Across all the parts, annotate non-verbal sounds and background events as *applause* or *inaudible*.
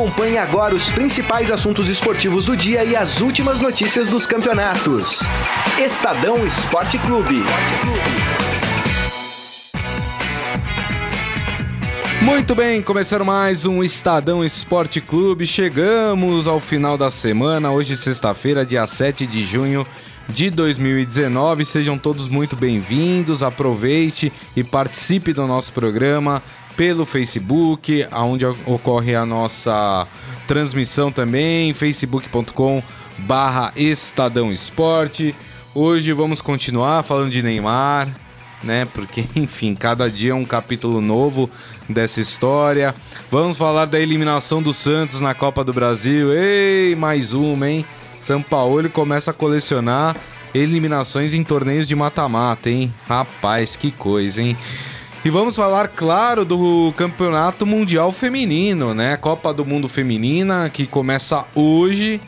Acompanhe agora os principais assuntos esportivos do dia e as últimas notícias dos campeonatos. Estadão Esporte Clube. Muito bem, começando mais um Estadão Esporte Clube. Chegamos ao final da semana, hoje sexta-feira, dia 7 de junho de 2019. Sejam todos muito bem-vindos. Aproveite e participe do nosso programa pelo Facebook, onde ocorre a nossa transmissão também, facebook.com barra Estadão Esporte. Hoje vamos continuar falando de Neymar, né? Porque, *laughs* enfim, cada dia é um capítulo novo dessa história. Vamos falar da eliminação do Santos na Copa do Brasil. Ei, mais uma, hein? São Paulo começa a colecionar eliminações em torneios de mata-mata, hein? Rapaz, que coisa, hein? E vamos falar, claro, do Campeonato Mundial Feminino, né? Copa do Mundo Feminina, que começa hoje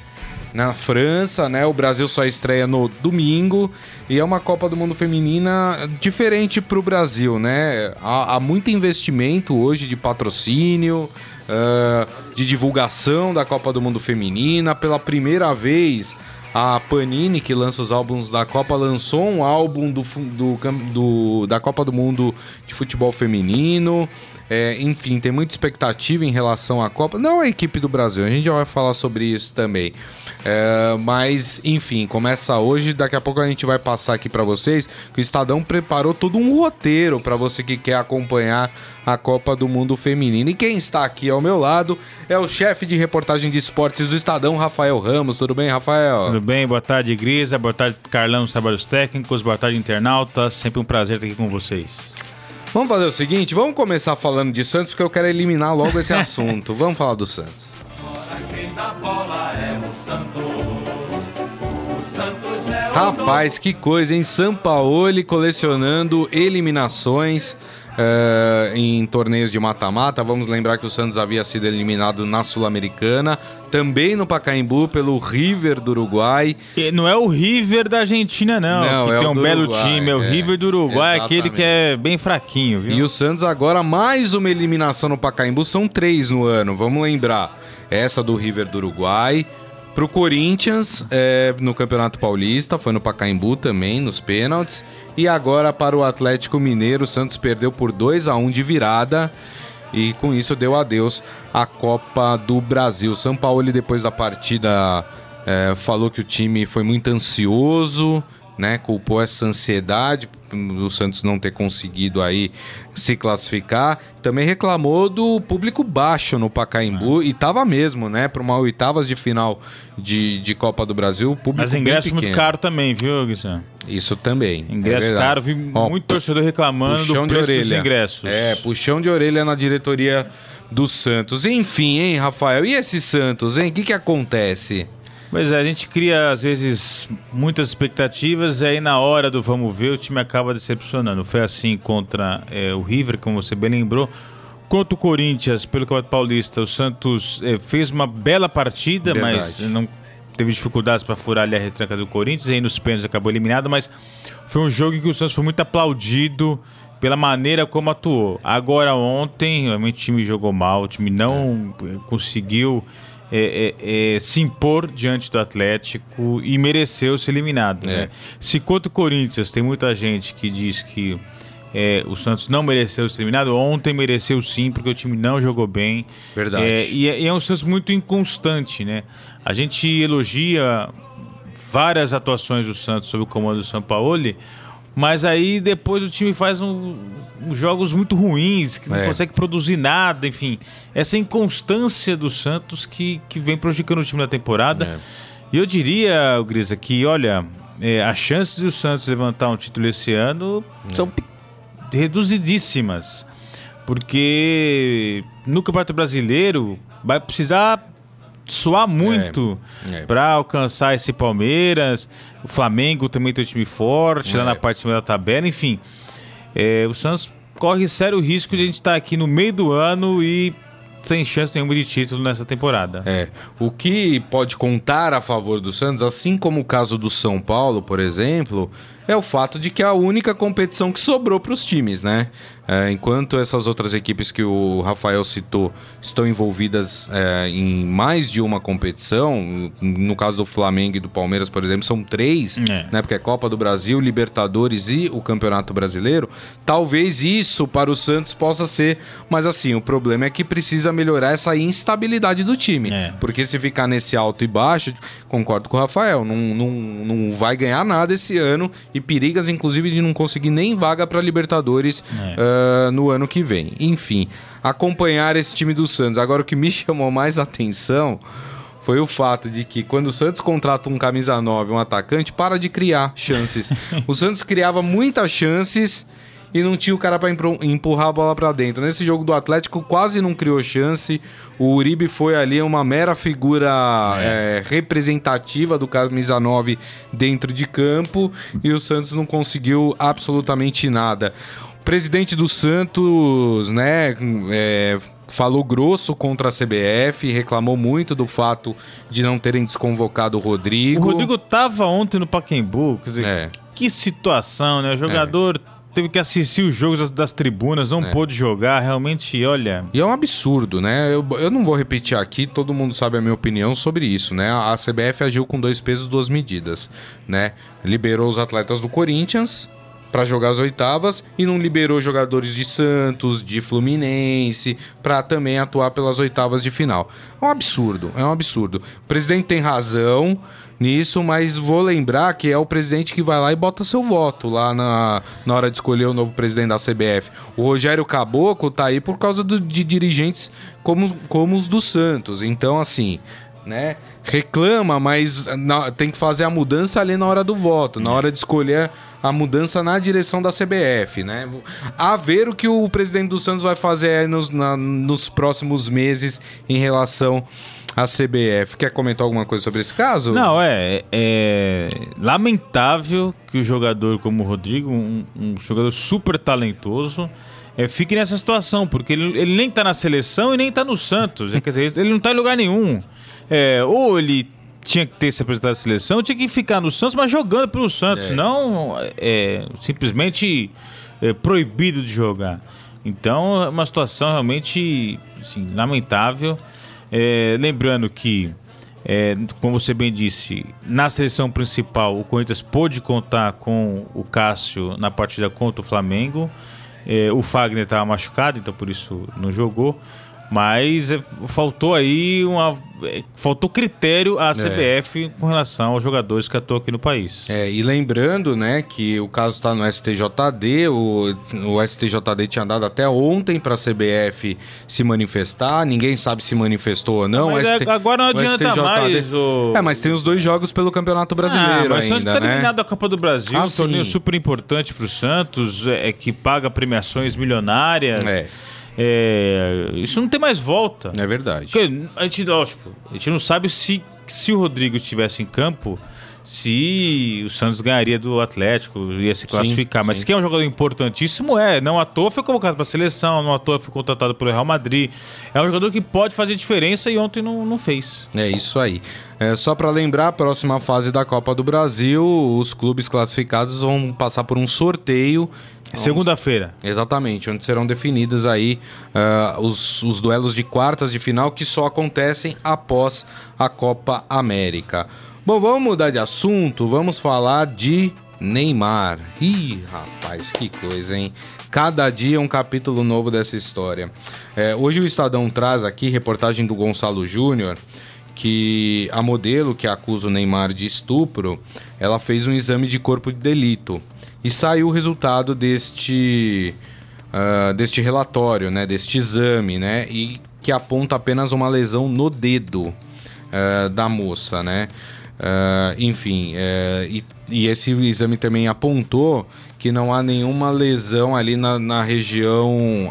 na França, né? O Brasil só estreia no domingo e é uma Copa do Mundo Feminina diferente para o Brasil, né? Há, há, muito investimento hoje de patrocínio, uh, de divulgação da Copa do Mundo Feminina. Pela primeira vez, a Panini, que lança os álbuns da Copa, lançou um álbum do, do, do da Copa do Mundo de Futebol Feminino. É, enfim, tem muita expectativa em relação à Copa. Não a equipe do Brasil, a gente já vai falar sobre isso também. É, mas, enfim, começa hoje. Daqui a pouco a gente vai passar aqui para vocês que o Estadão preparou todo um roteiro para você que quer acompanhar a Copa do Mundo Feminino. E quem está aqui ao meu lado é o chefe de reportagem de esportes do Estadão, Rafael Ramos. Tudo bem, Rafael? Tudo bem, boa tarde, Grisa. Boa tarde, Carlão, trabalhos técnicos. Boa tarde, internautas. Sempre um prazer estar aqui com vocês. Vamos fazer o seguinte, vamos começar falando de Santos, porque eu quero eliminar logo esse *laughs* assunto. Vamos falar do Santos. Rapaz, que coisa, hein? Sampaoli colecionando eliminações. Uh, em torneios de mata-mata. Vamos lembrar que o Santos havia sido eliminado na Sul-Americana, também no Pacaembu pelo River do Uruguai. E não é o River da Argentina, não, não que é tem um belo Uruguai, time, é o é, River do Uruguai, exatamente. aquele que é bem fraquinho, viu? E o Santos agora mais uma eliminação no Pacaembu, são três no ano, vamos lembrar. Essa do River do Uruguai, Pro Corinthians, é, no Campeonato Paulista, foi no Pacaembu também, nos pênaltis. E agora para o Atlético Mineiro, o Santos perdeu por 2 a 1 de virada. E com isso deu adeus à Copa do Brasil. São Paulo, depois da partida, é, falou que o time foi muito ansioso, né? Culpou essa ansiedade o Santos não ter conseguido aí se classificar. Também reclamou do público baixo no Pacaembu é. e tava mesmo, né? Para uma oitavas de final de, de Copa do Brasil, público Mas ingresso muito caro também, viu, Guilherme? Isso também. É ingresso é caro, vi Ó, muito torcedor reclamando do preço dos ingressos. É, puxão de orelha na diretoria do Santos. Enfim, hein, Rafael? E esse Santos, hein? O que, que acontece? Pois é, a gente cria às vezes muitas expectativas e aí na hora do vamos ver o time acaba decepcionando. Foi assim contra é, o River, como você bem lembrou. Contra o Corinthians, pelo Campeonato Paulista, o Santos é, fez uma bela partida, Verdade. mas não teve dificuldades para furar ali a retranca do Corinthians e aí nos pênaltis acabou eliminado, mas foi um jogo em que o Santos foi muito aplaudido pela maneira como atuou. Agora ontem, realmente o time jogou mal, o time não é. conseguiu é, é, é, se impor diante do Atlético e mereceu ser eliminado. Né? É. Se contra o Corinthians tem muita gente que diz que é, o Santos não mereceu ser eliminado, ontem mereceu sim, porque o time não jogou bem. Verdade. E é, e é um Santos muito inconstante, né? A gente elogia várias atuações do Santos sob o comando do São Paulo mas aí depois o time faz um, um jogos muito ruins, que não é. consegue produzir nada, enfim. Essa inconstância do Santos que, que vem prejudicando o time na temporada. É. E eu diria, Grisa, que olha, é, as chances do Santos levantar um título esse ano é. são reduzidíssimas. Porque no Campeonato Brasileiro vai precisar suar muito é, é. para alcançar esse Palmeiras. O Flamengo também tem um time forte é. lá na parte de cima da tabela. Enfim, é, o Santos corre sério risco de a gente estar tá aqui no meio do ano e sem chance nenhuma de título nessa temporada. É. O que pode contar a favor do Santos, assim como o caso do São Paulo, por exemplo, é o fato de que é a única competição que sobrou para os times, né? É, enquanto essas outras equipes que o Rafael citou estão envolvidas é, em mais de uma competição, no caso do Flamengo e do Palmeiras, por exemplo, são três, é. né? Porque é Copa do Brasil, Libertadores e o Campeonato Brasileiro. Talvez isso para o Santos possa ser, mas assim, o problema é que precisa melhorar essa instabilidade do time. É. Porque se ficar nesse alto e baixo, concordo com o Rafael, não, não, não vai ganhar nada esse ano e perigas, inclusive, de não conseguir nem vaga para Libertadores uh, no ano que vem. Enfim, acompanhar esse time do Santos. Agora, o que me *laughs* chamou mais atenção foi o fato de que quando o Santos contrata um camisa 9, um atacante, para de criar chances. *laughs* o Santos criava muitas chances e não tinha o cara para empurrar a bola para dentro. Nesse jogo do Atlético quase não criou chance. O Uribe foi ali uma mera figura é. É, representativa do camisa 9 dentro de campo e o Santos não conseguiu absolutamente nada. O presidente do Santos, né, é, falou grosso contra a CBF, reclamou muito do fato de não terem desconvocado o Rodrigo. O Rodrigo tava ontem no Paquembu, quer dizer, é. que situação, né? O jogador é teve que assistir os jogos das, das tribunas, não é. pôde jogar, realmente, olha. E é um absurdo, né? Eu, eu não vou repetir aqui, todo mundo sabe a minha opinião sobre isso, né? A CBF agiu com dois pesos, duas medidas, né? Liberou os atletas do Corinthians para jogar as oitavas e não liberou jogadores de Santos, de Fluminense, para também atuar pelas oitavas de final. É um absurdo, é um absurdo. O presidente tem razão nisso, mas vou lembrar que é o presidente que vai lá e bota seu voto lá na, na hora de escolher o novo presidente da CBF. O Rogério Caboclo tá aí por causa do, de dirigentes como, como os do Santos. Então, assim, né? Reclama, mas na, tem que fazer a mudança ali na hora do voto, na hora de escolher a mudança na direção da CBF, né? A ver o que o presidente do Santos vai fazer nos, na, nos próximos meses em relação à CBF. Quer comentar alguma coisa sobre esse caso? Não, é, é lamentável que o jogador como o Rodrigo, um, um jogador super talentoso, é, fique nessa situação, porque ele, ele nem tá na seleção e nem tá no Santos. É, quer dizer, ele não tá em lugar nenhum. É, ou ele tinha que ter se apresentado à seleção, tinha que ficar no Santos, mas jogando pelo Santos, é. não é, simplesmente é, proibido de jogar. Então é uma situação realmente assim, lamentável. É, lembrando que, é, como você bem disse, na seleção principal o Corinthians pôde contar com o Cássio na partida contra o Flamengo. É, o Fagner estava machucado, então por isso não jogou. Mas é, faltou aí uma. É, faltou critério à CBF é. com relação aos jogadores que atuam aqui no país. É, e lembrando, né, que o caso está no STJD, o, o STJD tinha dado até ontem para a CBF se manifestar, ninguém sabe se manifestou ou não. Mas ST, agora não adianta STJD, mais. O... É, mas tem os dois jogos pelo Campeonato Brasileiro ah, mas ainda, está né? eliminado a Copa do Brasil, ah, um torneio super importante para o Santos, é, que paga premiações milionárias. É. É, isso não tem mais volta. É verdade. Porque a gente, lógico, a gente não sabe se, se o Rodrigo estivesse em campo, se o Santos ganharia do Atlético, ia se classificar. Sim, Mas sim. que é um jogador importantíssimo, é. Não à toa foi convocado para a seleção, não à toa foi contratado pelo Real Madrid. É um jogador que pode fazer diferença e ontem não, não fez. É isso aí. É, só para lembrar, a próxima fase da Copa do Brasil, os clubes classificados vão passar por um sorteio Segunda-feira. Exatamente, onde serão definidos aí uh, os, os duelos de quartas de final que só acontecem após a Copa América. Bom, vamos mudar de assunto, vamos falar de Neymar. Ih, rapaz, que coisa, hein? Cada dia um capítulo novo dessa história. É, hoje o Estadão traz aqui reportagem do Gonçalo Júnior que a modelo que acusa o Neymar de estupro, ela fez um exame de corpo de delito e saiu o resultado deste, uh, deste relatório, né, deste exame, né, e que aponta apenas uma lesão no dedo uh, da moça, né. Uh, enfim, e, e, esse exame também apontou que não há nenhuma lesão ali na, na região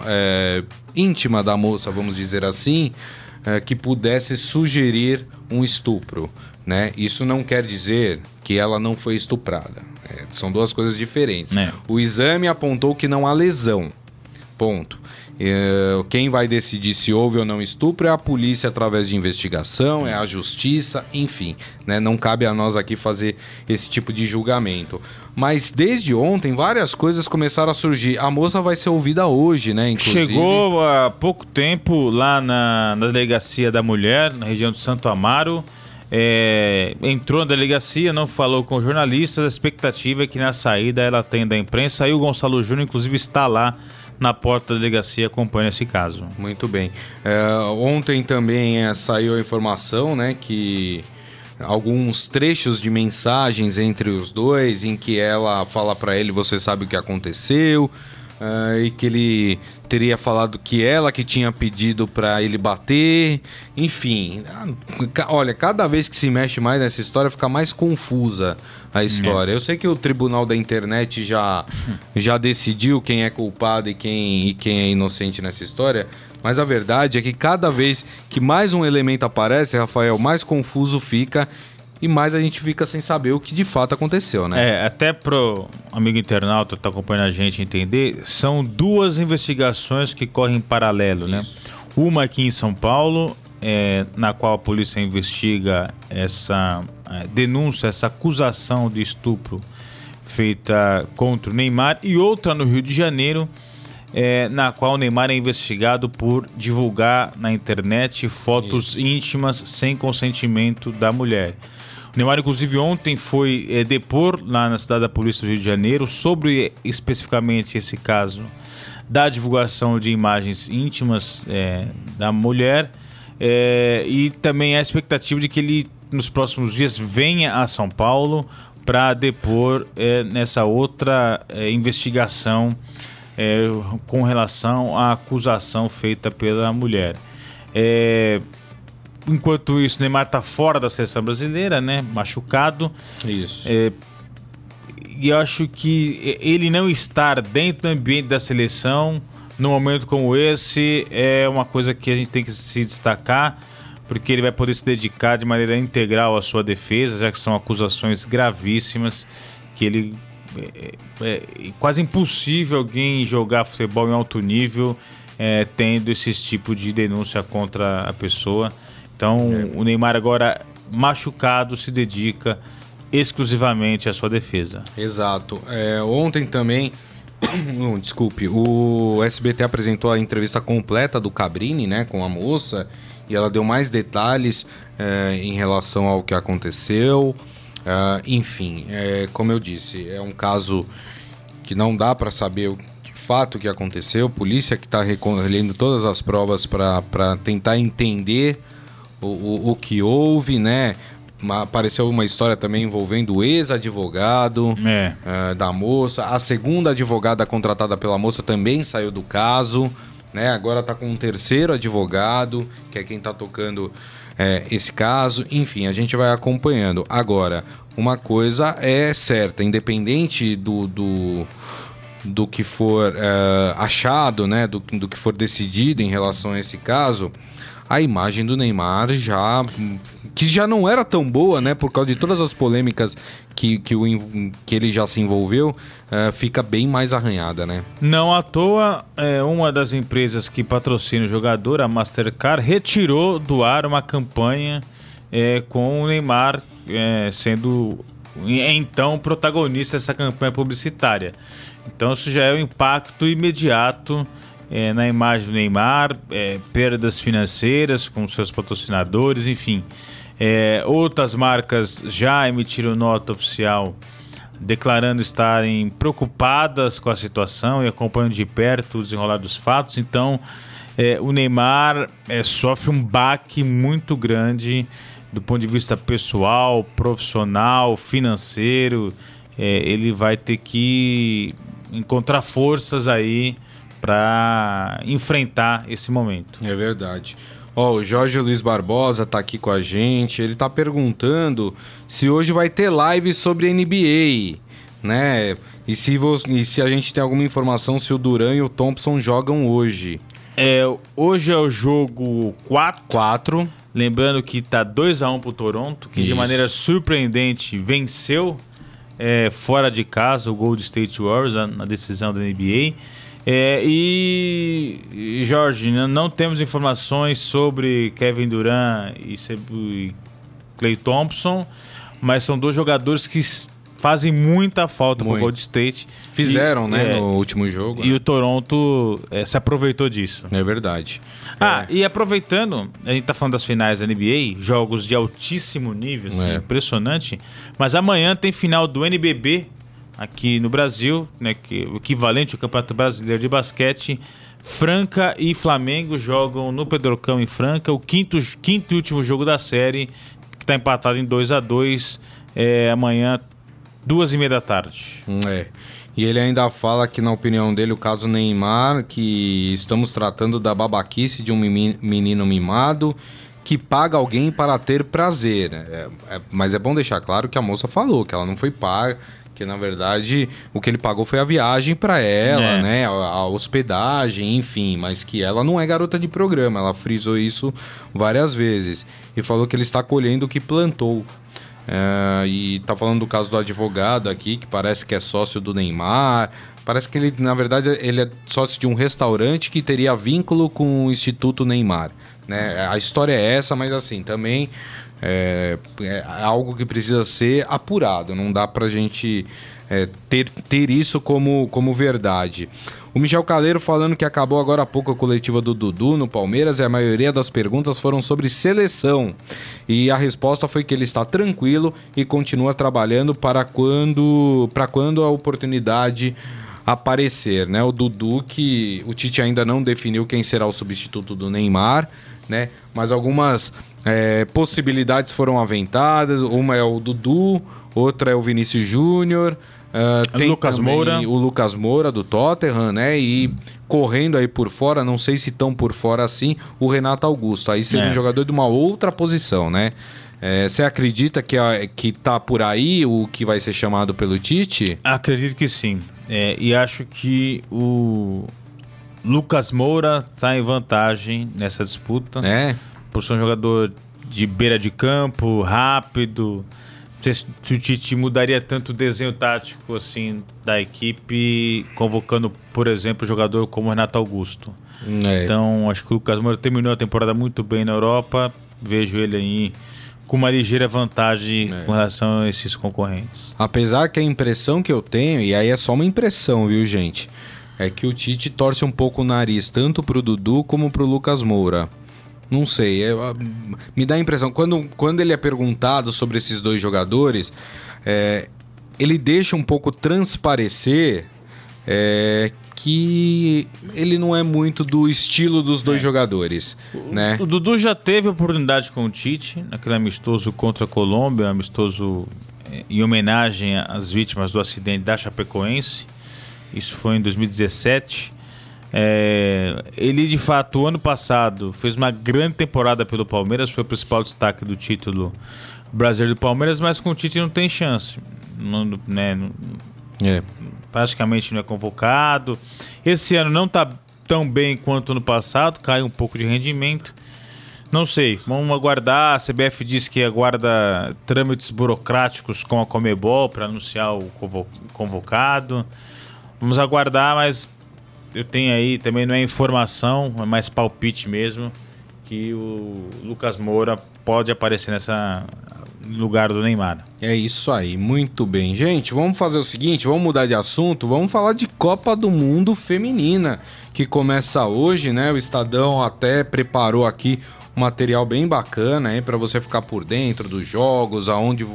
íntima da moça, vamos dizer assim, que pudesse sugerir um estupro. Né? Isso não quer dizer que ela não foi estuprada. É, são duas coisas diferentes. É. O exame apontou que não há lesão. Ponto. É, quem vai decidir se houve ou não estupro é a polícia através de investigação, é a justiça, enfim. Né? Não cabe a nós aqui fazer esse tipo de julgamento. Mas desde ontem, várias coisas começaram a surgir. A moça vai ser ouvida hoje, né? Inclusive. Chegou há pouco tempo lá na, na delegacia da mulher, na região de Santo Amaro. É, entrou na delegacia, não falou com jornalistas. A expectativa é que na saída ela atenda a imprensa. Aí o Gonçalo Júnior, inclusive, está lá na porta da delegacia acompanha esse caso. Muito bem. É, ontem também é, saiu a informação, né, que alguns trechos de mensagens entre os dois em que ela fala para ele você sabe o que aconteceu uh, e que ele teria falado que ela que tinha pedido para ele bater. Enfim olha cada vez que se mexe mais nessa história fica mais confusa a história. É. eu sei que o tribunal da internet já já decidiu quem é culpado e quem e quem é inocente nessa história mas a verdade é que cada vez que mais um elemento aparece, Rafael, mais confuso fica e mais a gente fica sem saber o que de fato aconteceu, né? É, até pro amigo internauta que tá acompanhando a gente entender, são duas investigações que correm em paralelo, né? Isso. né? Uma aqui em São Paulo, é, na qual a polícia investiga essa é, denúncia, essa acusação de estupro feita contra o Neymar, e outra no Rio de Janeiro, é, na qual o Neymar é investigado por divulgar na internet fotos Isso. íntimas sem consentimento da mulher. O Neymar, inclusive, ontem foi é, depor lá na cidade da Polícia do Rio de Janeiro sobre especificamente esse caso da divulgação de imagens íntimas é, da mulher é, e também a expectativa de que ele nos próximos dias venha a São Paulo para depor é, nessa outra investigação com relação à acusação feita pela mulher. Enquanto isso, Neymar está fora da seleção brasileira, né? Machucado. Isso. É, e eu acho que ele não estar dentro do ambiente da seleção num momento como esse é uma coisa que a gente tem que se destacar, porque ele vai poder se dedicar de maneira integral à sua defesa, já que são acusações gravíssimas que ele é, é, é quase impossível alguém jogar futebol em alto nível é, tendo esse tipo de denúncia contra a pessoa. Então, é. o Neymar agora machucado se dedica exclusivamente à sua defesa. Exato. É, ontem também, *coughs* desculpe, o SBT apresentou a entrevista completa do Cabrini, né, com a moça, e ela deu mais detalhes é, em relação ao que aconteceu. Uh, enfim, é, como eu disse, é um caso que não dá para saber o de fato que aconteceu. Polícia que está recolhendo todas as provas para tentar entender o, o, o, que houve, né? Apareceu uma história também envolvendo o ex-advogado é. uh, da moça. A segunda advogada contratada pela moça também saiu do caso. Né? Agora está com um terceiro advogado, que é quem está tocando é, esse caso. Enfim, a gente vai acompanhando. Agora, uma coisa é certa, independente do, do, do que for é, achado, né, do, do que for decidido em relação a esse caso, a imagem do Neymar já que já não era tão boa, né, por causa de todas as polêmicas que, que, o, que ele já se envolveu, uh, fica bem mais arranhada, né? Não à toa, é, uma das empresas que patrocina o jogador, a Mastercard, retirou do ar uma campanha é, com o Neymar é, sendo então protagonista dessa campanha publicitária. Então isso já é o impacto imediato é, na imagem do Neymar, é, perdas financeiras com seus patrocinadores, enfim. É, outras marcas já emitiram nota oficial declarando estarem preocupadas com a situação e acompanham de perto o desenrolar dos fatos. Então, é, o Neymar é, sofre um baque muito grande do ponto de vista pessoal, profissional, financeiro. É, ele vai ter que encontrar forças aí para enfrentar esse momento. É verdade. Ó, o Jorge Luiz Barbosa tá aqui com a gente. Ele tá perguntando se hoje vai ter live sobre NBA, né? E se, e se a gente tem alguma informação se o Duran e o Thompson jogam hoje. É, hoje é o jogo 4. 4. Lembrando que tá 2 a 1 pro Toronto, que Isso. de maneira surpreendente venceu é, fora de casa o Gold State Warriors na, na decisão da NBA. É, e, Jorge, não temos informações sobre Kevin Durant e, e Clay Thompson, mas são dois jogadores que fazem muita falta para o Gold State. Fizeram, e, né, é, no último jogo. E né? o Toronto é, se aproveitou disso. É verdade. Ah, é. e aproveitando, a gente tá falando das finais da NBA, jogos de altíssimo nível, assim, é. impressionante. Mas amanhã tem final do NBB aqui no Brasil, né, que o equivalente ao Campeonato Brasileiro de Basquete. Franca e Flamengo jogam no Pedrocão em Franca, o quinto, quinto e último jogo da série, que está empatado em 2 a 2 é, amanhã, duas e meia da tarde. É. E ele ainda fala que, na opinião dele, o caso Neymar, que estamos tratando da babaquice de um menino mimado que paga alguém para ter prazer. É, é, mas é bom deixar claro que a moça falou que ela não foi paga porque, na verdade, o que ele pagou foi a viagem para ela, é. né? A, a, hospedagem, enfim. Mas que ela não é garota de programa. Ela frisou isso várias vezes. E falou que ele está colhendo o que plantou. É, e tá falando do caso do advogado aqui, que parece que é sócio do Neymar. Parece que ele, na verdade, ele é sócio de um restaurante que teria vínculo com o Instituto Neymar. Né? A história é essa, mas assim, também é, é algo que precisa ser apurado, não dá pra gente é, ter, ter isso como, como verdade. O Michel Caleiro falando que acabou agora há pouco a coletiva do Dudu no Palmeiras e a maioria das perguntas foram sobre seleção. E a resposta foi que ele está tranquilo e continua trabalhando para quando, para quando a oportunidade aparecer, né? O Dudu que o Tite ainda não definiu quem será o substituto do Neymar, né? Mas algumas é, possibilidades foram aventadas. Uma é o Dudu, outra é o Vinícius Júnior. Uh, tem Lucas Moura. o Lucas Moura do Tottenham, né? E correndo aí por fora, não sei se tão por fora assim, o Renato Augusto. Aí seria é. um jogador de uma outra posição, né? É, você acredita que, que tá por aí o que vai ser chamado pelo Tite? Acredito que sim. É, e acho que o Lucas Moura tá em vantagem nessa disputa. É por ser um jogador de beira de campo, rápido. Não sei se o Tite mudaria tanto o desenho tático assim da equipe, convocando, por exemplo, um jogador como Renato Augusto. É. Então, acho que o Lucas Moura terminou a temporada muito bem na Europa. Vejo ele aí com uma ligeira vantagem é. com relação a esses concorrentes. Apesar que a impressão que eu tenho, e aí é só uma impressão, viu, gente? É que o Tite torce um pouco o nariz tanto pro Dudu como pro Lucas Moura. Não sei. É, me dá a impressão. Quando, quando ele é perguntado sobre esses dois jogadores, é, ele deixa um pouco transparecer é, que ele não é muito do estilo dos dois é. jogadores, o, né? O Dudu já teve oportunidade com o Tite, naquele amistoso contra a Colômbia, amistoso é, em homenagem às vítimas do acidente da Chapecoense. Isso foi em 2017. É, ele, de fato, o ano passado fez uma grande temporada pelo Palmeiras, foi o principal destaque do título brasileiro do Palmeiras, mas com o título não tem chance. Não, né, não, é. Praticamente não é convocado. Esse ano não está tão bem quanto no passado, cai um pouco de rendimento. Não sei, vamos aguardar. A CBF diz que aguarda trâmites burocráticos com a Comebol para anunciar o convocado. Vamos aguardar, mas eu tenho aí, também não é informação, é mais palpite mesmo, que o Lucas Moura pode aparecer nessa lugar do Neymar. É isso aí, muito bem. Gente, vamos fazer o seguinte, vamos mudar de assunto, vamos falar de Copa do Mundo Feminina, que começa hoje, né? O Estadão até preparou aqui um material bem bacana, para você ficar por dentro dos jogos, aonde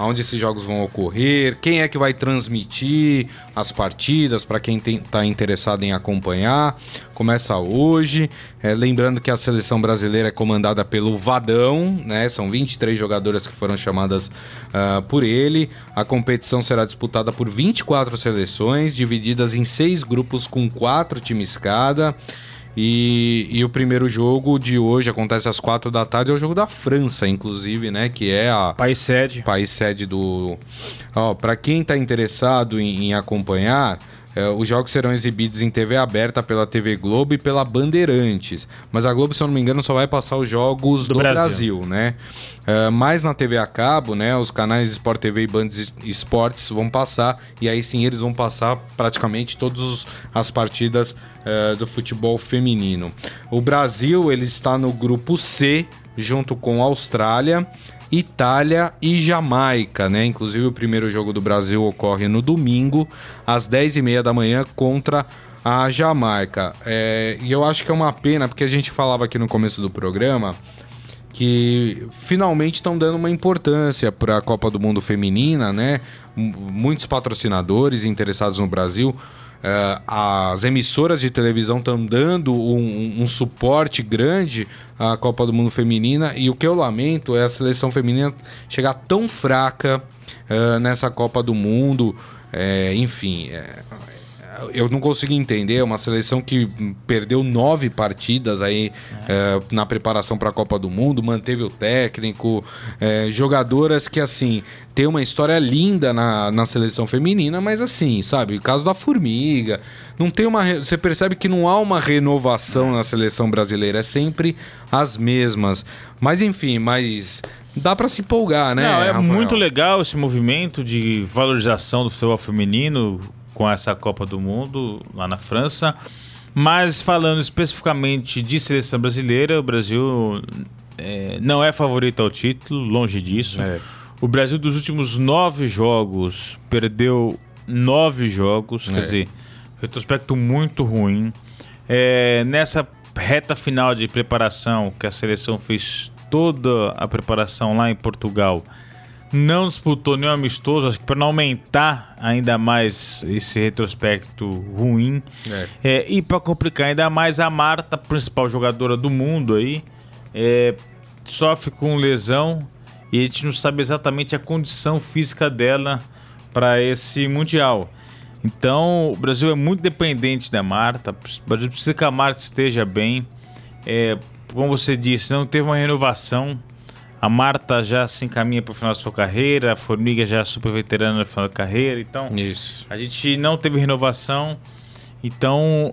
aonde esses jogos vão ocorrer, quem é que vai transmitir as partidas para quem está interessado em acompanhar. Começa hoje. É, lembrando que a seleção brasileira é comandada pelo Vadão, né? São 23 jogadoras que foram chamadas uh, por ele. A competição será disputada por 24 seleções, divididas em seis grupos com quatro times cada. E, e, o primeiro jogo de hoje acontece às quatro da tarde, é o jogo da França, inclusive, né? Que é a. País sede. País sede do. Ó, pra quem tá interessado em, em acompanhar, os jogos serão exibidos em TV aberta pela TV Globo e pela Bandeirantes. Mas a Globo, se eu não me engano, só vai passar os jogos do, do Brasil. Brasil. né? É, mas na TV a cabo, né? Os canais Sport TV e Band Esportes vão passar. E aí sim eles vão passar praticamente todas as partidas é, do futebol feminino. O Brasil ele está no grupo C, junto com a Austrália. Itália e Jamaica, né? Inclusive o primeiro jogo do Brasil ocorre no domingo, às 10h30 da manhã, contra a Jamaica. É, e eu acho que é uma pena, porque a gente falava aqui no começo do programa que finalmente estão dando uma importância para a Copa do Mundo Feminina, né? Muitos patrocinadores interessados no Brasil Uh, as emissoras de televisão estão dando um, um, suporte grande à Copa do Mundo Feminina e o que eu lamento é a seleção feminina chegar tão fraca uh, nessa Copa do Mundo. É, enfim, é, eu não consigo entender uma seleção que perdeu nove partidas aí é. É, na preparação para a Copa do Mundo, manteve o técnico, é, jogadoras que assim tem uma história linda na, na seleção feminina, mas assim, sabe, o caso da Formiga, não tem uma, você percebe que não há uma renovação na seleção brasileira, é sempre as mesmas. Mas enfim, mas dá para se empolgar, né? Não, é Rafael? muito legal esse movimento de valorização do futebol feminino com essa Copa do Mundo lá na França. Mas falando especificamente de seleção brasileira, o Brasil é, não é favorito ao título, longe disso. É. O Brasil dos últimos nove jogos perdeu nove jogos, é. quer dizer, retrospecto muito ruim. É, nessa reta final de preparação, que a seleção fez toda a preparação lá em Portugal, não disputou nenhum amistoso, acho que para não aumentar ainda mais esse retrospecto ruim. É. É, e para complicar ainda mais, a Marta, principal jogadora do mundo aí, é, sofre com lesão e a gente não sabe exatamente a condição física dela para esse Mundial. Então, o Brasil é muito dependente da Marta, o Brasil precisa que a Marta esteja bem. É, como você disse, não teve uma renovação a Marta já se encaminha para o final da sua carreira, a Formiga já é super veterana no final da carreira. Então, Isso. a gente não teve renovação. Então,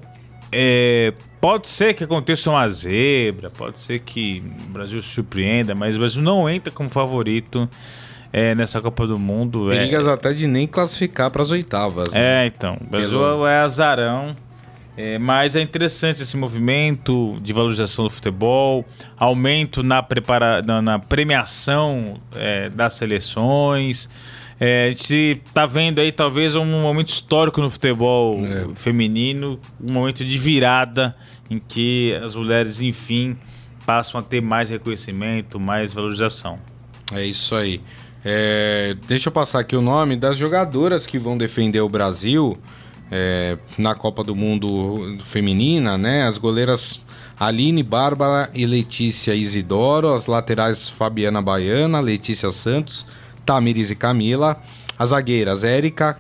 é, pode ser que aconteça uma zebra, pode ser que o Brasil surpreenda, mas o Brasil não entra como favorito é, nessa Copa do Mundo. Perigas é, até de nem classificar para as oitavas. Né? É, então. O Brasil Pelo... é azarão. É, mas é interessante esse movimento de valorização do futebol, aumento na, prepara na, na premiação é, das seleções. É, a gente está vendo aí talvez um momento histórico no futebol é. feminino, um momento de virada em que as mulheres, enfim, passam a ter mais reconhecimento, mais valorização. É isso aí. É, deixa eu passar aqui o nome das jogadoras que vão defender o Brasil é, na Copa do Mundo Feminina, né? As goleiras Aline, Bárbara e Letícia Isidoro, as laterais Fabiana Baiana, Letícia Santos, Tamires e Camila, as zagueiras Érica,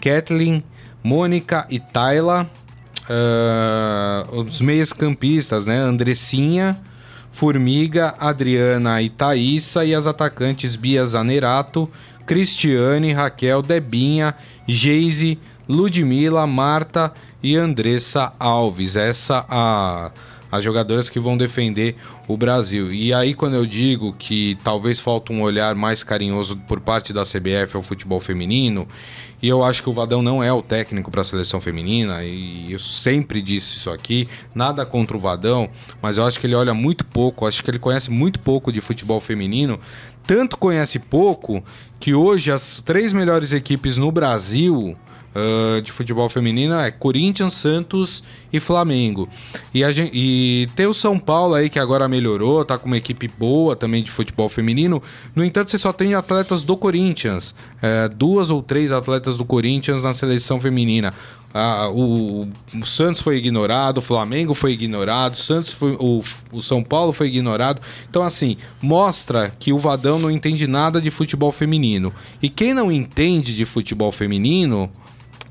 Kathleen, Mônica e Tayla, uh, os meias campistas, né? Andressinha, Formiga, Adriana e Thaísa e as atacantes Bia Zanerato, Cristiane, Raquel, Debinha, Geise, Ludmila, Marta e Andressa Alves. Essa a as jogadoras que vão defender o Brasil. E aí, quando eu digo que talvez falta um olhar mais carinhoso por parte da CBF ao futebol feminino, e eu acho que o Vadão não é o técnico para a seleção feminina, e eu sempre disse isso aqui, nada contra o Vadão, mas eu acho que ele olha muito pouco, acho que ele conhece muito pouco de futebol feminino, tanto conhece pouco que hoje as três melhores equipes no Brasil uh, de futebol feminino é Corinthians, Santos e Flamengo. E, a gente, e tem o São Paulo aí que agora melhorou, tá com uma equipe boa também de futebol feminino. No entanto, você só tem atletas do Corinthians, uh, duas ou três atletas do Corinthians na seleção feminina. Ah, o, o, Santos foi ignorado, o Flamengo foi ignorado, Santos foi, o, o São Paulo foi ignorado. Então, assim, mostra que o Vadão não entende nada de futebol feminino. E quem não entende de futebol feminino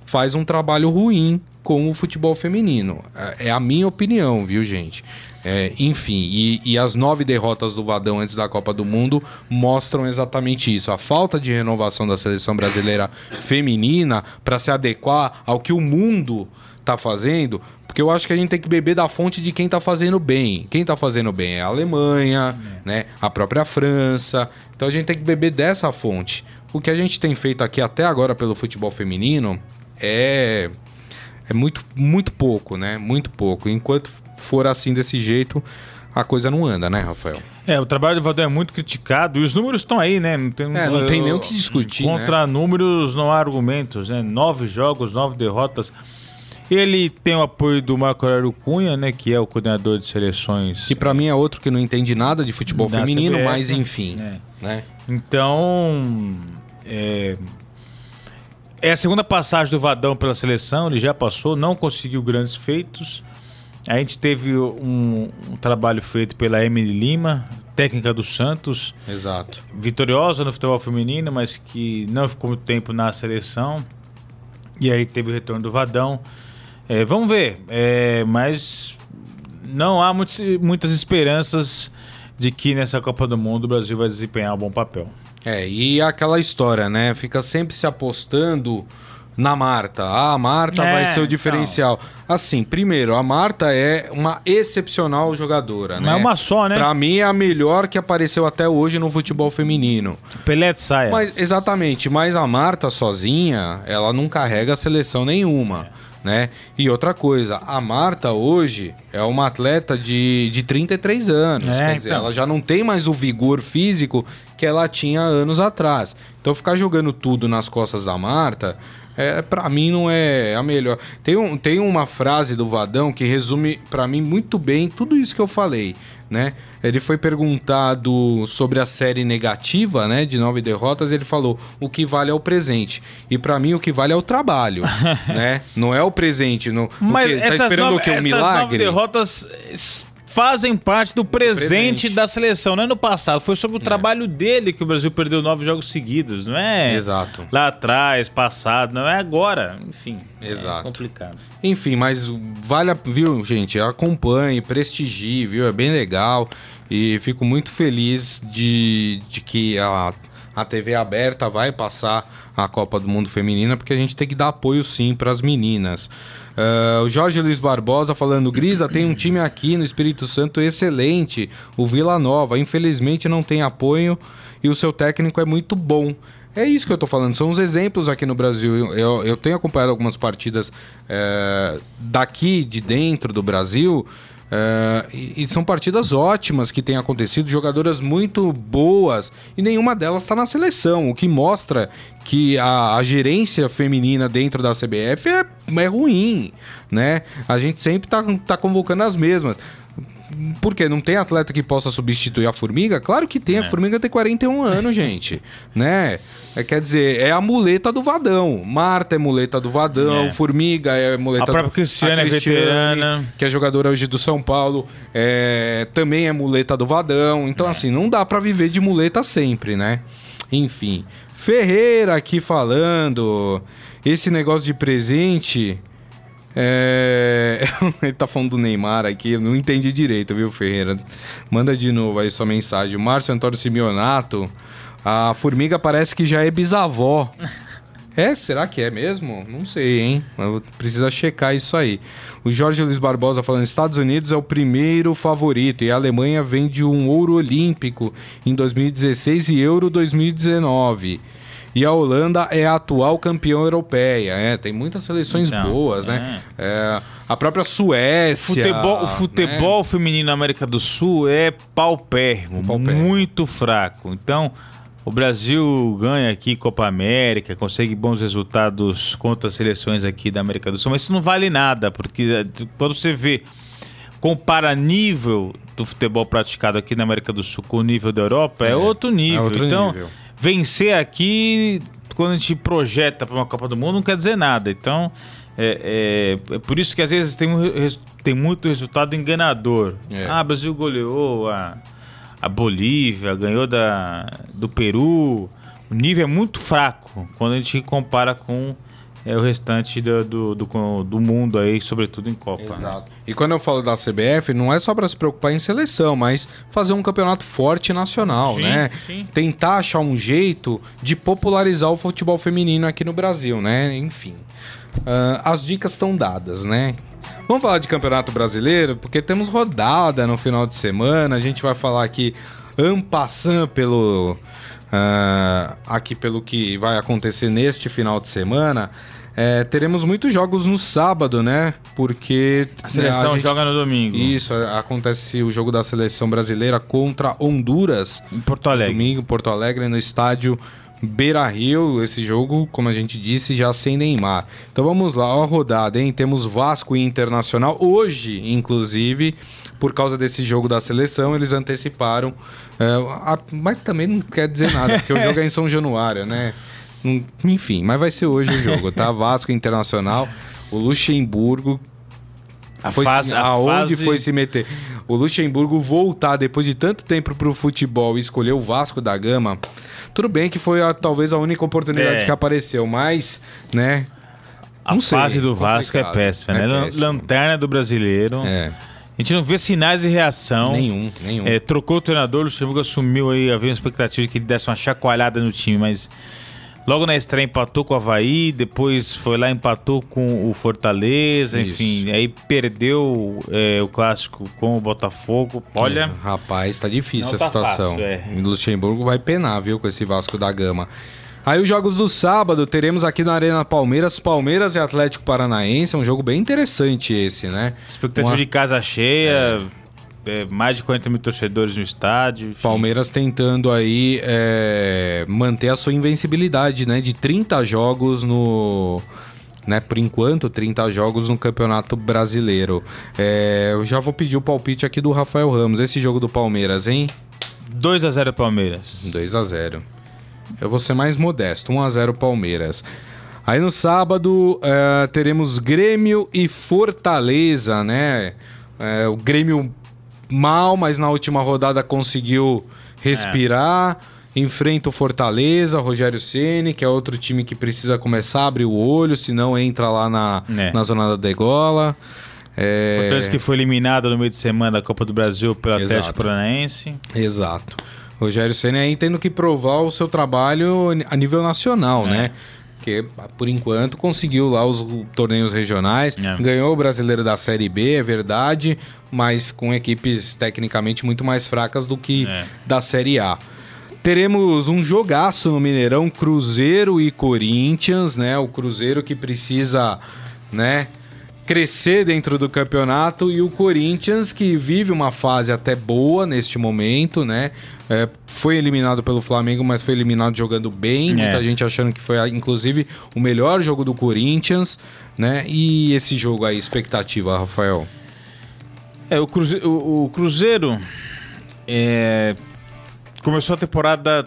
faz um trabalho ruim com o futebol feminino. É, é a minha opinião, viu, gente? É, enfim, e, e, as nove derrotas do Vadão antes da Copa do Mundo mostram exatamente isso. A falta de renovação da seleção brasileira feminina para se adequar ao que o mundo está fazendo, porque eu acho que a gente tem que beber da fonte de quem está fazendo bem. Quem está fazendo bem é a Alemanha, é. né? a própria França. Então a gente tem que beber dessa fonte. O que a gente tem feito aqui até agora pelo futebol feminino é é muito, muito pouco, né? Muito pouco. Enquanto for assim desse jeito, a coisa não anda, né, Rafael? É, o trabalho do Valdão é muito criticado e os números estão aí, né? Não tem, é, não tem nem o que discutir. Contra né? números não há argumentos, né? Nove jogos, nove derrotas. Ele tem o apoio do Marco Aurélio Cunha, né? Que é o coordenador de seleções. Que para mim é outro que não entende nada de futebol feminino, CBF, mas enfim. É. Né? Então. É, é a segunda passagem do Vadão pela seleção, ele já passou, não conseguiu grandes feitos. A gente teve um, um trabalho feito pela Emily Lima, técnica do Santos. Exato. Vitoriosa no futebol feminino, mas que não ficou muito tempo na seleção. E aí teve o retorno do Vadão. É, vamos ver, é, mas não há muitos, muitas esperanças de que nessa Copa do Mundo o Brasil vai desempenhar um bom papel. É, e aquela história, né? Fica sempre se apostando na Marta. Ah, a Marta é, vai ser o então. diferencial. Assim, primeiro, a Marta é uma excepcional jogadora, né? é uma só, né? Pra mim é a melhor que apareceu até hoje no futebol feminino. Pelé de saia. Mas, exatamente, mas a Marta sozinha, ela não carrega seleção nenhuma. É né? E outra coisa, a Marta hoje é uma atleta de, de 33 anos, é, quer dizer, então. ela já não tem mais o vigor físico que ela tinha anos atrás. Então ficar jogando tudo nas costas da Marta, é, para mim não é a melhor. Tem, um, tem uma frase do Vadão que resume para mim muito bem tudo isso que eu falei, né? Ele foi perguntado sobre a série negativa, né, de nove derrotas, ele falou: "O que vale é o presente". E para mim o que vale é o trabalho, *laughs* né? Não é o presente, no, Mas tá esperando nove, o que um milagre. Nove derrotas fazem parte do presente, presente, da seleção, não é no passado. Foi sobre o é. trabalho dele que o Brasil perdeu nove jogos seguidos, não é? Exato. Lá atrás, passado, não é agora. Enfim, é Exato. é complicado. Enfim, mas vale, a, viu, gente? Acompanhe, prestigie, viu? É bem legal e fico muito feliz de, de que a a TV aberta vai passar a Copa do Mundo Feminina, porque a gente tem que dar apoio sim para as meninas. Uh, o Jorge Luiz Barbosa falando: Grisa, tem um time aqui no Espírito Santo excelente, o Vila Nova. Infelizmente não tem apoio e o seu técnico é muito bom. É isso que eu tô falando, são os exemplos aqui no Brasil. Eu, eu tenho acompanhado algumas partidas é, daqui, de dentro do Brasil, é, e, e, são partidas ótimas que têm acontecido, jogadoras muito boas, e nenhuma delas está na seleção, o que mostra que a, a, gerência feminina dentro da CBF é, é ruim, né? A gente sempre está tá convocando as mesmas. Por quê? Não tem atleta que possa substituir a Formiga? Claro que tem. É. A Formiga tem 41 anos, *laughs* gente. né? É, quer dizer, é a muleta do Vadão. Marta é muleta do Vadão. É. Formiga é muleta a própria do... Cristiane, a Cristiane é veterana. Que é jogadora hoje do São Paulo. É... Também é muleta do Vadão. Então, é. assim, não dá para viver de muleta sempre, né? Enfim. Ferreira aqui falando. Esse negócio de presente... É... *laughs* Ele tá falando do Neymar aqui, eu não entendi direito, viu, Ferreira? Manda de novo aí sua mensagem. Márcio Antônio Simeonato, a formiga parece que já é bisavó. *laughs* É, será que é mesmo? Não sei, hein? Precisa checar isso aí. O Jorge Luiz Barbosa falando: Estados Unidos é o primeiro favorito e a Alemanha vem de um ouro olímpico em 2016 e Euro 2019. E a Holanda é a atual campeã europeia. É, tem muitas seleções então, boas, né? é. né? É, a própria Suécia. Futebol, o futebol né? feminino na América do Sul é paupérrimo, paupérrimo, muito fraco. Então, o Brasil ganha aqui Copa América, consegue bons resultados contra as seleções aqui da América do Sul, mas isso não vale nada, porque eh, quando você vê, compara nível do futebol praticado aqui na América do Sul com o nível da Europa, é, é outro nível. É outro então, nível vencer aqui, quando a gente projeta para uma Copa do Mundo, não quer dizer nada. Então, é, é, é, por isso que às vezes tem, tem muito resultado enganador. É. Ah, Brasil goleou a, a Bolívia, ganhou da, do Peru. O nível é muito fraco quando a gente compara com é o restante do, do, do, do mundo aí, sobretudo em Copa. né? Exato. E quando eu falo da CBF, não é só para se preocupar em seleção, mas fazer um campeonato forte nacional, Sim, né? sim. Tentar achar um jeito de popularizar o futebol feminino aqui no Brasil, né? Enfim. Ah, as dicas estão dadas, né? Vamos falar de Campeonato Brasileiro, porque temos rodada no final de semana. A gente vai falar aqui ampassando pelo ah, aqui pelo que vai acontecer neste final de semana. É, teremos muitos jogos no sábado, né? Porque A seleção a gente- joga no domingo. Isso, acontece o jogo da seleção brasileira contra Honduras. Em Porto Alegre. Domingo, Porto Alegre, no estádio Beira Rio. Esse jogo, como a gente disse, já sem Neymar. Então vamos lá, ó a rodada, hein? Temos Vasco e Internacional. Hoje, inclusive, por causa desse jogo da seleção, eles anteciparam. é, a- mas também não quer dizer nada, porque o *laughs* jogo é em São Januário, né? Hum, Enfim, mas vai ser hoje o jogo, tá? *laughs* Vasco Internacional. O Luxemburgo A foi fase- se- a aonde fase- foi se meter. O Luxemburgo voltar depois de tanto tempo pro futebol e escolher o Vasco da Gama. Tudo bem que foi a- talvez a única oportunidade É. que apareceu, mas, né? A não sei, fase do Vasco é péssima, É né? Lan- péssimo. Lanterna do brasileiro. É, A gente não vê sinais de reação. nenhum, nenhum. É, trocou o treinador, o Luxemburgo assumiu aí, havia uma expectativa de que ele desse uma chacoalhada no time, mas logo na estreia empatou com o Havaí, depois foi lá empatou com o Fortaleza, Isso. enfim, aí perdeu é, o clássico com o Botafogo. Olha, Rapaz, tá difícil a tá situação. fácil, é. O Luxemburgo vai penar, viu, com esse Vasco da Gama. Aí os jogos do sábado, teremos aqui na Arena Palmeiras, Palmeiras e Atlético Paranaense, é um jogo bem interessante esse, né? expectativa Uma- de casa cheia, é, mais de 40 mil torcedores no estádio. enfim. Palmeiras tentando aí é, manter a sua invencibilidade, né? De 30 jogos no. Né, por enquanto, 30 jogos no Campeonato Brasileiro. É, eu já vou pedir o palpite aqui do Rafael Ramos. Esse jogo do Palmeiras, hein? 2 a 0 Palmeiras. 2 a 0 Eu vou ser mais modesto. 1 a 0 Palmeiras. Aí no sábado é, teremos Grêmio e Fortaleza, né? É, o Grêmio mal, mas na última rodada conseguiu respirar. Enfrenta o Fortaleza, Rogério Ceni, que é outro time que precisa começar a abrir o olho, senão entra lá na, É. na zona da degola. É, Fortaleza que foi eliminado no meio de semana da Copa do Brasil pelo Exato. Atlético Paranaense. Exato. Rogério Senna aí tendo que provar o seu trabalho a nível nacional, É. né? Porque, por enquanto, conseguiu lá os torneios regionais, É. ganhou o brasileiro da Série B, é verdade, mas com equipes tecnicamente muito mais fracas do que É. da Série A. Teremos um jogaço no Mineirão, Cruzeiro e Corinthians, né? O Cruzeiro que precisa, né, crescer dentro do campeonato e o Corinthians que vive uma fase até boa neste momento, né? É, foi eliminado pelo Flamengo, mas foi eliminado jogando bem. É. Muita gente achando que foi, inclusive, o melhor jogo do Corinthians, né? E esse jogo aí, expectativa, Rafael? É, o, Cruze- o- o Cruzeiro é, começou a temporada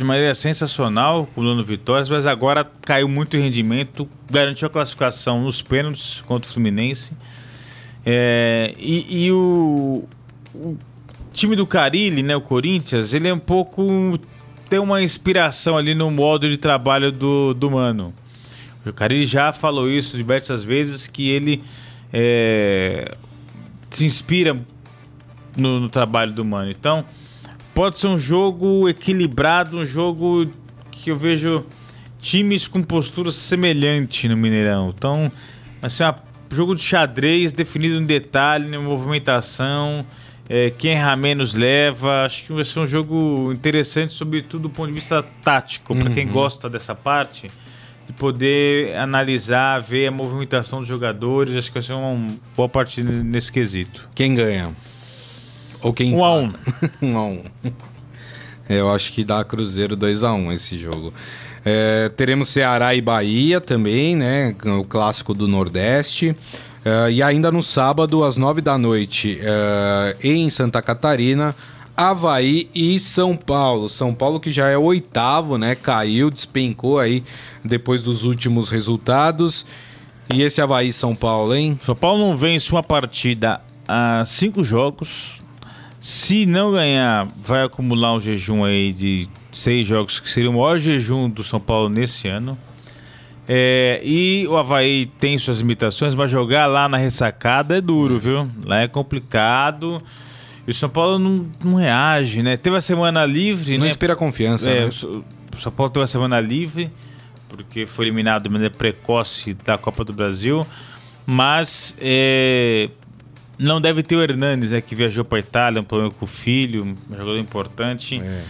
de maneira sensacional, acumulando vitórias, mas agora caiu muito em rendimento, garantiu a classificação nos pênaltis contra o Fluminense. É, e e o, o time do Carilli, né, o Corinthians, ele é um pouco. tem uma inspiração ali no modo de trabalho do, do Mano. O Carilli já falou isso diversas vezes, que ele é, se inspira no, no trabalho do Mano. Então, pode ser um jogo equilibrado, um jogo que eu vejo times com postura semelhante no Mineirão. Então, vai ser um jogo de xadrez definido em detalhe, na movimentação. é, quem errar menos leva. Acho que vai ser um jogo interessante, sobretudo do ponto de vista tático, para quem gosta dessa parte, de poder analisar, ver a movimentação dos jogadores. Acho que vai ser uma boa partida nesse quesito. Quem ganha? Ou quem Um a um. *laughs* um a um. Eu acho que dá Cruzeiro 2 a 1 esse jogo. É, teremos Ceará e Bahia também, né? O clássico do Nordeste. É, e ainda no sábado, às 9 da noite, é, em Santa Catarina, Havaí e São Paulo. São Paulo que já é oitavo, né? Caiu, despencou aí depois dos últimos resultados. E esse Havaí São Paulo, hein? São Paulo não vence uma partida há cinco jogos. Se não ganhar, vai acumular um jejum aí de seis jogos, que seria o maior jejum do São Paulo nesse ano. É, e o Havaí tem suas limitações, mas jogar lá na ressacada é duro, viu? Lá é complicado. E o São Paulo não, não reage, né? Teve a semana livre, Não né? inspira confiança, É, né? o São- Paulo teve uma semana livre, porque foi eliminado de maneira precoce da Copa do Brasil, mas é, não deve ter o Hernanes, né, que viajou para Itália, um problema com o filho, um jogador importante. É.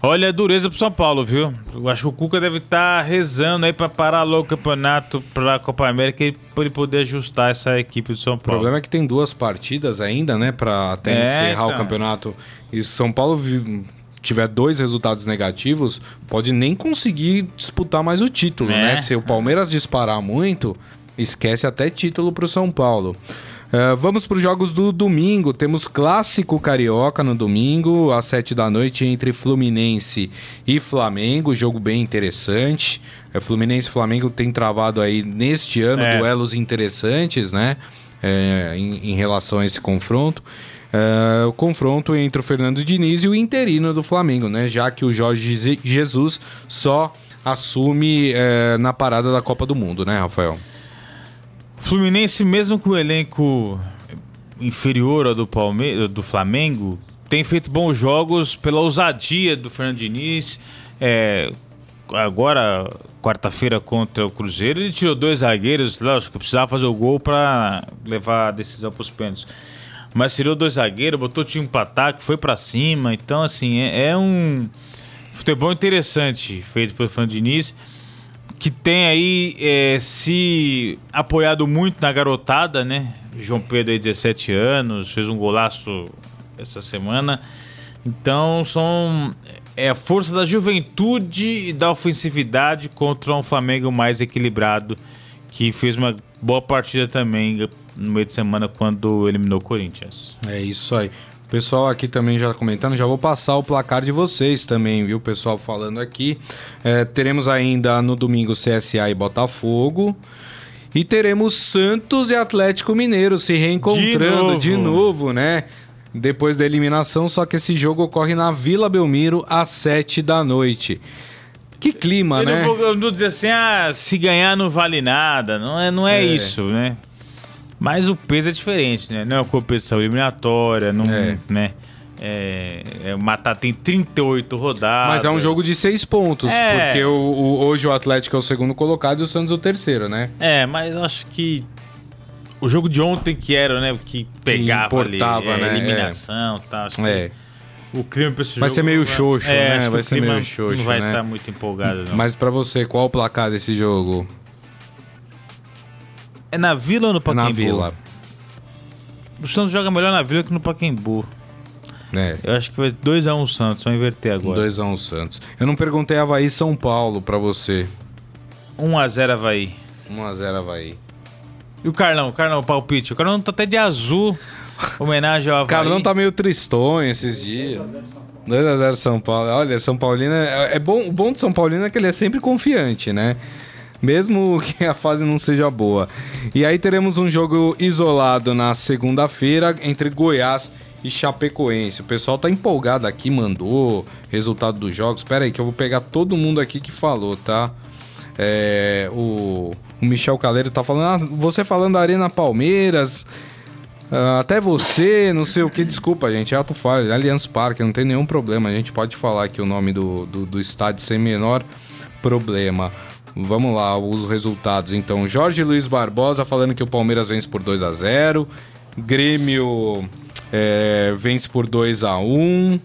Olha a dureza pro São Paulo, viu? Eu acho que o Cuca deve estar rezando aí para parar logo o campeonato para a Copa América para ele poder ajustar essa equipe do São O Paulo. problema é que tem duas partidas ainda, né, Pra até É, encerrar o então. campeonato. E se São Paulo tiver dois resultados negativos, pode nem conseguir disputar mais o título, É. né? Se o Palmeiras disparar muito, esquece até título pro São Paulo. Eh, vamos para os jogos do domingo. Temos clássico carioca no domingo, às 7 da noite, entre Fluminense e Flamengo. Jogo bem interessante. Eh, Fluminense e Flamengo tem travado aí neste ano É. duelos interessantes, né? É, em, em relação a esse confronto. É, o confronto entre o Fernando Diniz e o interino do Flamengo, né? Já que o Jorge Je- Jesus só assume é, na parada da Copa do Mundo, né, Rafael? Fluminense, mesmo com o elenco inferior ao do, Palme do Flamengo, tem feito bons jogos pela ousadia do Fernando Diniz. É, agora, quarta-feira contra o Cruzeiro, ele tirou dois zagueiros, lógico que precisava fazer o gol para levar a decisão para os pênaltis. Mas tirou dois zagueiros, botou o time para ataque, foi para cima. Então, assim, é, é um futebol interessante feito pelo Fernando Diniz que tem aí é, se apoiado muito na garotada, né? João Pedro aí, 17 anos, fez um golaço essa semana. Então são é a força da juventude e da ofensividade contra um Flamengo mais equilibrado que fez uma boa partida também no meio de semana quando eliminou o Corinthians. É isso aí. Pessoal aqui também já comentando, já vou passar o placar de vocês também, viu? O pessoal falando aqui. É, teremos ainda no domingo CSA e Botafogo. E teremos Santos e Atlético Mineiro se reencontrando de De novo, novo. né? Depois da eliminação, só que esse jogo ocorre na Vila Belmiro às 7 da noite. Que clima, Eu né? não vou eu não vou dizer assim, ah, se ganhar não vale nada. Não é, não é, É. isso, né? Mas o peso é diferente, né? Não é uma competição eliminatória, não, É. né? É, é matar tem 38 rodadas. Mas é um jogo de seis pontos, É. porque o, o- hoje o Atlético é o segundo colocado e o Santos o terceiro, né? É, mas acho que o jogo de ontem que era, né? Que pegava importava, ali, é, né? eliminação e tal. Acho É. que o clima pra esse Vai jogo ser meio xoxo, é, né? que Vai o ser meio xoxo, Não vai né? estar muito empolgado, não. Mas pra você, qual o placar desse jogo? É na Vila ou no É Pacaembu? na Vila. O Santos joga melhor na Vila que no Pacaembu. É. Eu acho que vai 2x1 Santos, vamos inverter agora. 2x1 Santos. Eu não perguntei Havaí São Paulo pra você. 1x0 Havaí. 1x0 Havaí. E o Carlão, o Carlão, o palpite. O Carlão tá até de azul. Homenagem ao *laughs* O Havaí. cara não tá meio tristonho esses dias. 2x0 São Paulo. Olha, São Paulino é, é bom. O bom de São Paulino é que ele é sempre confiante, né? Mesmo que a fase não seja boa. E aí teremos um jogo isolado na segunda-feira entre Goiás e Chapecoense. O pessoal tá empolgado aqui, mandou resultado dos jogos. Espera aí que eu vou pegar todo mundo aqui que falou, tá? É, o, o Michel Caleiro tá falando, ah, você falando da Arena Palmeiras, ah, até você, não sei o que, desculpa, gente, é ato falho, Allianz Parque, não tem nenhum problema, a gente pode falar aqui o nome do, do, do estádio sem menor problema. Vamos lá, os resultados. Então, Jorge Luiz Barbosa falando que o Palmeiras vence por 2 a 0 Grêmio é, vence por 2 a 1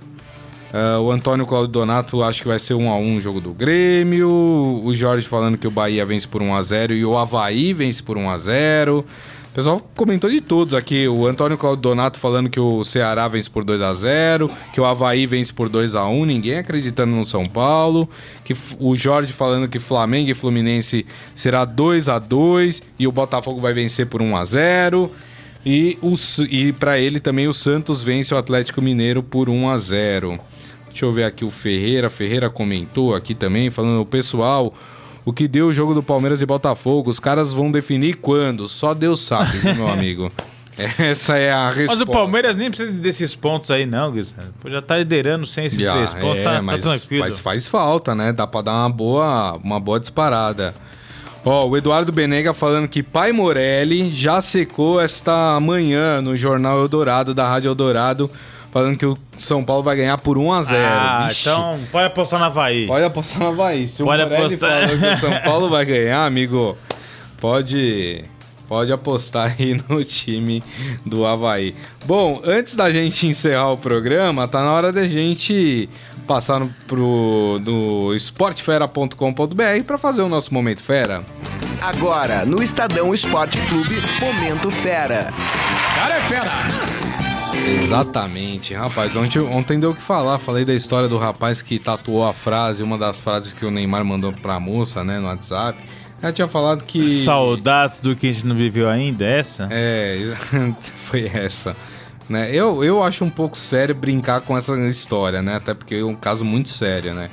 Ah, o Antônio Claudio Donato acho que vai ser 1 a 1 o jogo do Grêmio. O Jorge falando que o Bahia vence por 1 a 0 e o Havaí vence por 1 a 0. O pessoal comentou de todos aqui. O Antônio Claudio Donato falando que o Ceará vence por 2 a 0 que o Havaí vence por 2 a 1 ninguém acreditando no São Paulo. Que o Jorge falando que Flamengo e Fluminense será 2 a 2 e o Botafogo vai vencer por 1 a 0 e, e para ele também o Santos vence o Atlético Mineiro por 1 a 0 Deixa eu ver aqui o Ferreira. Ferreira comentou aqui também, falando: o pessoal, o que deu o jogo do Palmeiras e Botafogo, os caras vão definir quando? Só Deus sabe, viu, meu amigo. *laughs* Essa é a resposta. Mas o Palmeiras nem precisa desses pontos aí, não, Guilherme. Já tá liderando sem esses Já, três pontos, é, tá, tá mas, tranquilo. mas faz falta, né? Dá pra dar uma boa, uma boa disparada. Ó, o Eduardo Benega falando que Pai Morelli já secou esta manhã no Jornal Eldorado, da Rádio Eldorado, falando que o São Paulo vai ganhar por 1 a 0 Ah, Vixe. então pode apostar na Havaí. Pode apostar no Havaí. Se Pode o Morelli apostar. falou que o São *laughs* Paulo vai ganhar, amigo, pode, pode apostar aí *laughs* no time do Havaí. Bom, antes da gente encerrar o programa, tá na hora da gente passar no, pro do esportefera.com.br para fazer o nosso Momento Fera. Agora, no Estadão Esporte Clube, Momento Fera. Cara é fera! Exatamente, rapaz. Ontem, ontem deu o que falar. Falei da história do rapaz que tatuou a frase, uma das frases que o Neymar mandou pra moça, né, no WhatsApp. Ela tinha falado que. Saudades do que a gente não viveu ainda, essa? É, *laughs* foi essa. Né? Eu, eu acho um pouco sério brincar com essa história, né? Até porque é um caso muito sério, né?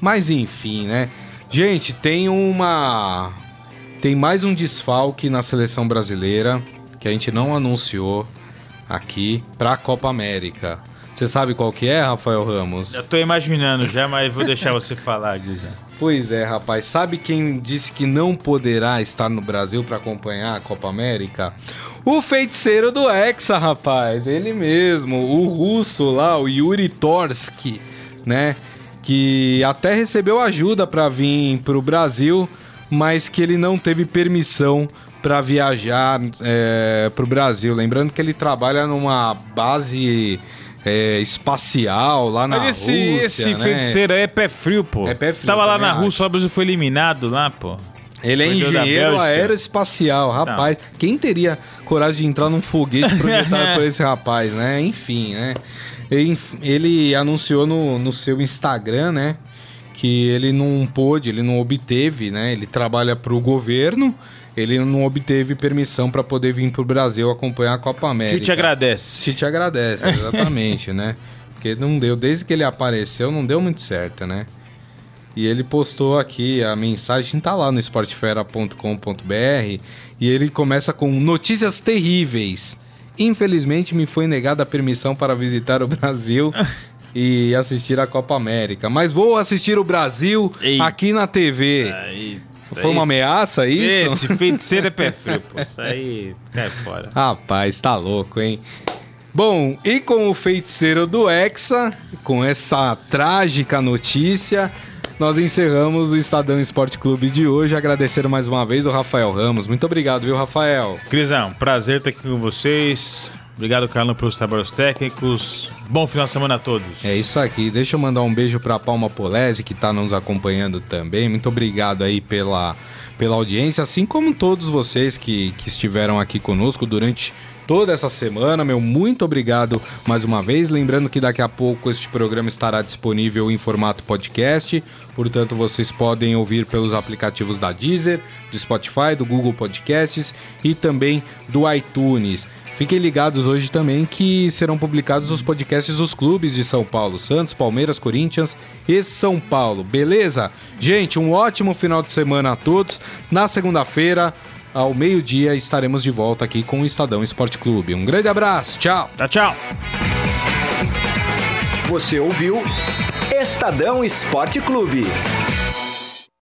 Mas enfim, né? Gente, tem uma. Tem mais um desfalque na seleção brasileira que a gente não anunciou aqui pra Copa América. Você sabe qual que é, Rafael Ramos? Eu tô imaginando já, mas vou deixar você falar, Guizão. Pois é, rapaz. Sabe quem disse que não poderá estar no Brasil para acompanhar a Copa América? O feiticeiro do Hexa, rapaz. Ele mesmo, o russo lá, o Yuri Torsky, né? Que até recebeu ajuda para vir pro Brasil, mas que ele não teve permissão para viajar é, pro Brasil. Lembrando que ele trabalha numa base é, espacial lá na Mas esse, Rússia, esse né? feiticeiro aí é pé frio, pô. É pé frio, Tava lá também na acho. Rússia, o Brasil foi eliminado lá, pô. Ele é engenheiro aeroespacial, rapaz. Quem teria coragem de entrar num foguete *laughs* projetado por esse rapaz, né? Enfim, né? Ele, anunciou no, no seu Instagram, né? Que ele não pôde, ele não obteve, né? Ele trabalha pro governo, ele não obteve permissão para poder vir pro Brasil acompanhar a Copa América. Que te agradece. Te te agradece, *laughs* exatamente, né? Porque não deu, desde que ele apareceu, não deu muito certo, né? E ele postou aqui, a mensagem tá lá no esportefera.com.br e ele começa com notícias terríveis. Infelizmente me foi negada a permissão para visitar o Brasil *laughs* e assistir a Copa América, mas vou assistir o Brasil aqui na TV. Aí, Foi uma esse- ameaça isso? Esse feiticeiro é pé frio, pô. Isso aí cai fora. Rapaz, tá louco, hein? Bom, e com o feiticeiro do Hexa, com essa trágica notícia, nós encerramos o Estadão Esporte Clube de hoje. Agradecer mais uma vez o Rafael Ramos. Muito obrigado, viu, Rafael? Crisão, prazer estar aqui com vocês. Obrigado, Carlão, pelos trabalhos técnicos. Bom final de semana a todos. É isso aqui. Deixa eu mandar um beijo pra Palma Polese, que tá nos acompanhando também. Muito obrigado aí pela, pela audiência, assim como todos vocês que, que estiveram aqui conosco durante toda essa semana. Meu, muito obrigado mais uma vez. Lembrando que daqui a pouco este programa estará disponível em formato podcast. Portanto, vocês podem ouvir pelos aplicativos da Deezer, do Spotify, do Google Podcasts e também do iTunes. Fiquem ligados hoje também que serão publicados os podcasts dos clubes de São Paulo, Santos, Palmeiras, Corinthians e São Paulo, beleza? Gente, um ótimo final de semana a todos. Na segunda-feira, ao meio-dia, estaremos de volta aqui com o Estadão Esporte Clube. Um grande abraço, tchau! Tchau, tchau. Você ouviu Estadão Esporte Clube.